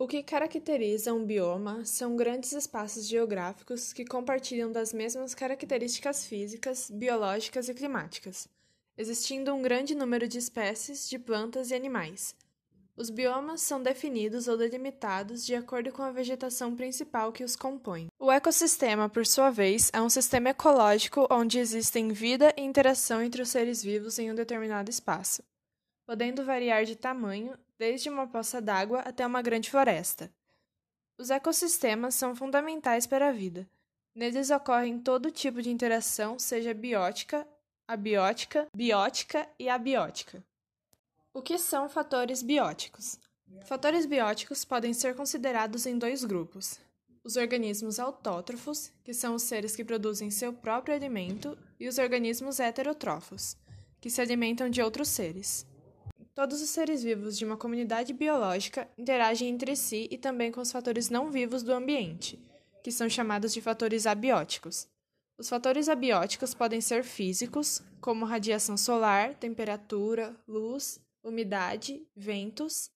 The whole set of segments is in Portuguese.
O que caracteriza um bioma são grandes espaços geográficos que compartilham das mesmas características físicas, biológicas e climáticas, existindo um grande número de espécies de plantas e animais. Os biomas são definidos ou delimitados de acordo com a vegetação principal que os compõe. O ecossistema, por sua vez, é um sistema ecológico onde existem vida e interação entre os seres vivos em um determinado espaço, podendo variar de tamanho desde uma poça d'água até uma grande floresta. Os ecossistemas são fundamentais para a vida. Neles ocorrem todo tipo de interação, seja biótica, abiótica, biótica e abiótica. O que são fatores bióticos? Fatores bióticos podem ser considerados em dois grupos: os organismos autótrofos, que são os seres que produzem seu próprio alimento, e os organismos heterotrófos, que se alimentam de outros seres. Todos os seres vivos de uma comunidade biológica interagem entre si e também com os fatores não vivos do ambiente, que são chamados de fatores abióticos. Os fatores abióticos podem ser físicos, como radiação solar, temperatura, luz, umidade, ventos.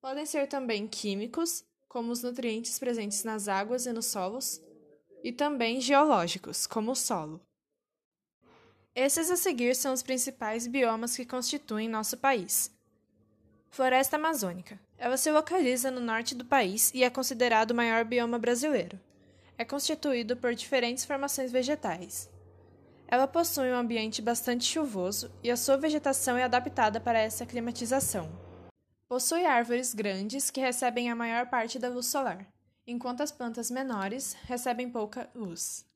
Podem ser também químicos, como os nutrientes presentes nas águas e nos solos, e também geológicos, como o solo. Esses a seguir são os principais biomas que constituem nosso país. Floresta Amazônica. Ela se localiza no norte do país e é considerado o maior bioma brasileiro. É constituído por diferentes formações vegetais. Ela possui um ambiente bastante chuvoso e a sua vegetação é adaptada para essa climatização. Possui árvores grandes que recebem a maior parte da luz solar, enquanto as plantas menores recebem pouca luz.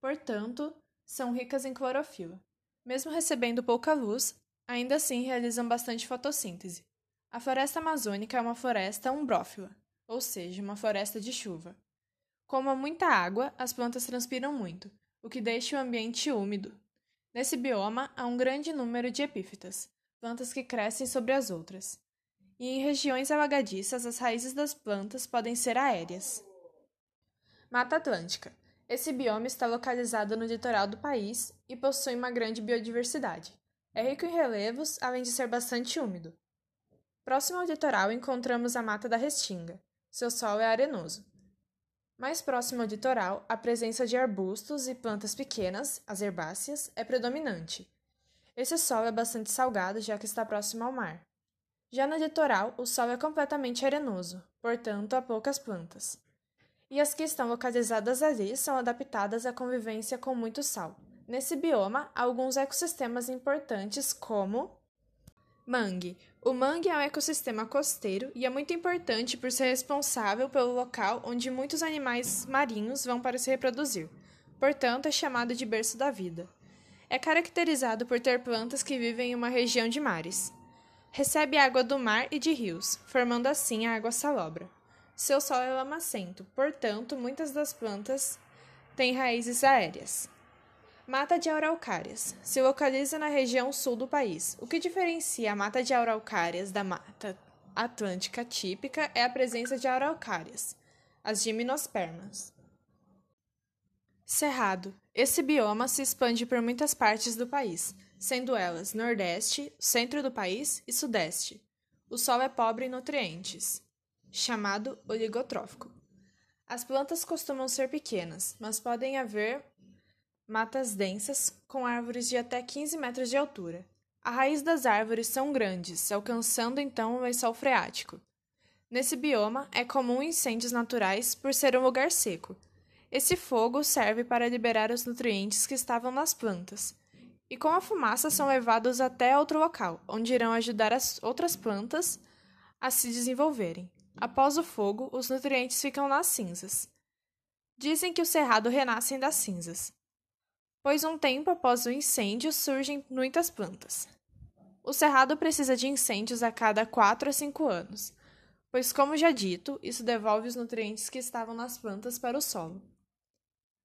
Portanto, são ricas em clorofila. Mesmo recebendo pouca luz, ainda assim realizam bastante fotossíntese. A floresta amazônica é uma floresta umbrófila, ou seja, uma floresta de chuva. Como há muita água, as plantas transpiram muito, o que deixa o ambiente úmido. Nesse bioma há um grande número de epífitas, plantas que crescem sobre as outras. E em regiões alagadiças, as raízes das plantas podem ser aéreas. Mata Atlântica esse bioma está localizado no litoral do país e possui uma grande biodiversidade. É rico em relevos, além de ser bastante úmido. Próximo ao litoral encontramos a Mata da Restinga. Seu solo é arenoso. Mais próximo ao litoral, a presença de arbustos e plantas pequenas, as herbáceas, é predominante. Esse solo é bastante salgado, já que está próximo ao mar. Já no litoral, o solo é completamente arenoso, portanto, há poucas plantas e as que estão localizadas ali são adaptadas à convivência com muito sal. Nesse bioma, há alguns ecossistemas importantes, como mangue. O mangue é um ecossistema costeiro e é muito importante por ser responsável pelo local onde muitos animais marinhos vão para se reproduzir. Portanto, é chamado de berço da vida. É caracterizado por ter plantas que vivem em uma região de mares. Recebe água do mar e de rios, formando assim a água salobra. Seu solo é lamacento, portanto, muitas das plantas têm raízes aéreas. Mata de araucárias. Se localiza na região sul do país. O que diferencia a mata de araucárias da mata atlântica típica é a presença de araucárias, as gimnospermas. Cerrado. Esse bioma se expande por muitas partes do país, sendo elas Nordeste, centro do país e Sudeste. O solo é pobre em nutrientes chamado oligotrófico. As plantas costumam ser pequenas, mas podem haver matas densas com árvores de até 15 metros de altura. A raiz das árvores são grandes, alcançando então o lençol freático. Nesse bioma é comum incêndios naturais por ser um lugar seco. Esse fogo serve para liberar os nutrientes que estavam nas plantas, e com a fumaça são levados até outro local, onde irão ajudar as outras plantas a se desenvolverem. Após o fogo, os nutrientes ficam nas cinzas. Dizem que o cerrado renascem das cinzas, pois um tempo após o incêndio surgem muitas plantas. O cerrado precisa de incêndios a cada 4 a 5 anos, pois, como já dito, isso devolve os nutrientes que estavam nas plantas para o solo.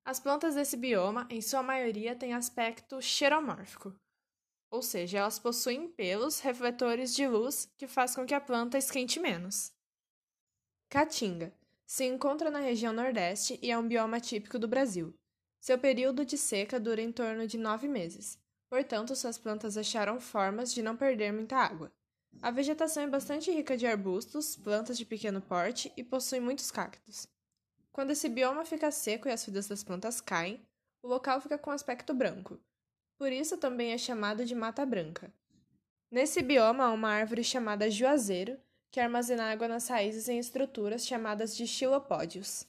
As plantas desse bioma, em sua maioria, têm aspecto xeromórfico, ou seja, elas possuem pelos refletores de luz que faz com que a planta esquente menos. Caatinga. Se encontra na região Nordeste e é um bioma típico do Brasil. Seu período de seca dura em torno de nove meses, portanto, suas plantas acharam formas de não perder muita água. A vegetação é bastante rica de arbustos, plantas de pequeno porte e possui muitos cactos. Quando esse bioma fica seco e as folhas das plantas caem, o local fica com aspecto branco. Por isso também é chamado de Mata Branca. Nesse bioma há uma árvore chamada juazeiro, que armazena água nas raízes em estruturas chamadas de xilopódios.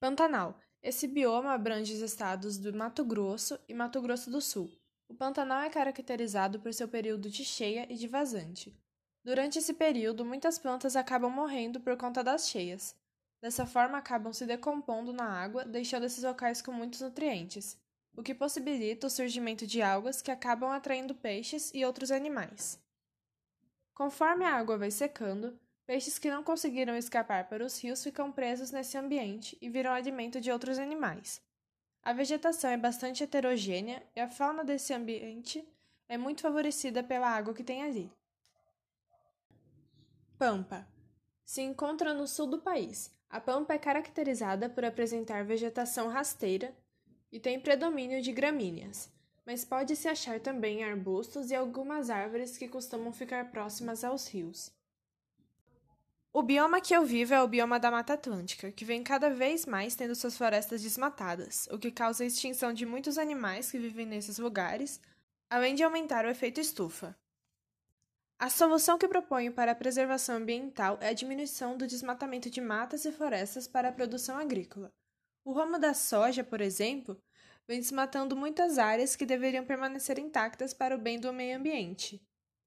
Pantanal. Esse bioma abrange os estados do Mato Grosso e Mato Grosso do Sul. O Pantanal é caracterizado por seu período de cheia e de vazante. Durante esse período, muitas plantas acabam morrendo por conta das cheias. Dessa forma, acabam se decompondo na água, deixando esses locais com muitos nutrientes, o que possibilita o surgimento de algas que acabam atraindo peixes e outros animais. Conforme a água vai secando, peixes que não conseguiram escapar para os rios ficam presos nesse ambiente e viram alimento de outros animais. A vegetação é bastante heterogênea e a fauna desse ambiente é muito favorecida pela água que tem ali. Pampa se encontra no sul do país, a pampa é caracterizada por apresentar vegetação rasteira e tem predomínio de gramíneas, mas pode-se achar também arbustos e algumas árvores que costumam ficar próximas aos rios. O bioma que eu vivo é o bioma da Mata Atlântica, que vem cada vez mais tendo suas florestas desmatadas, o que causa a extinção de muitos animais que vivem nesses lugares, além de aumentar o efeito estufa. A solução que proponho para a preservação ambiental é a diminuição do desmatamento de matas e florestas para a produção agrícola. O ramo da soja, por exemplo, vem desmatando muitas áreas que deveriam permanecer intactas para o bem do meio ambiente.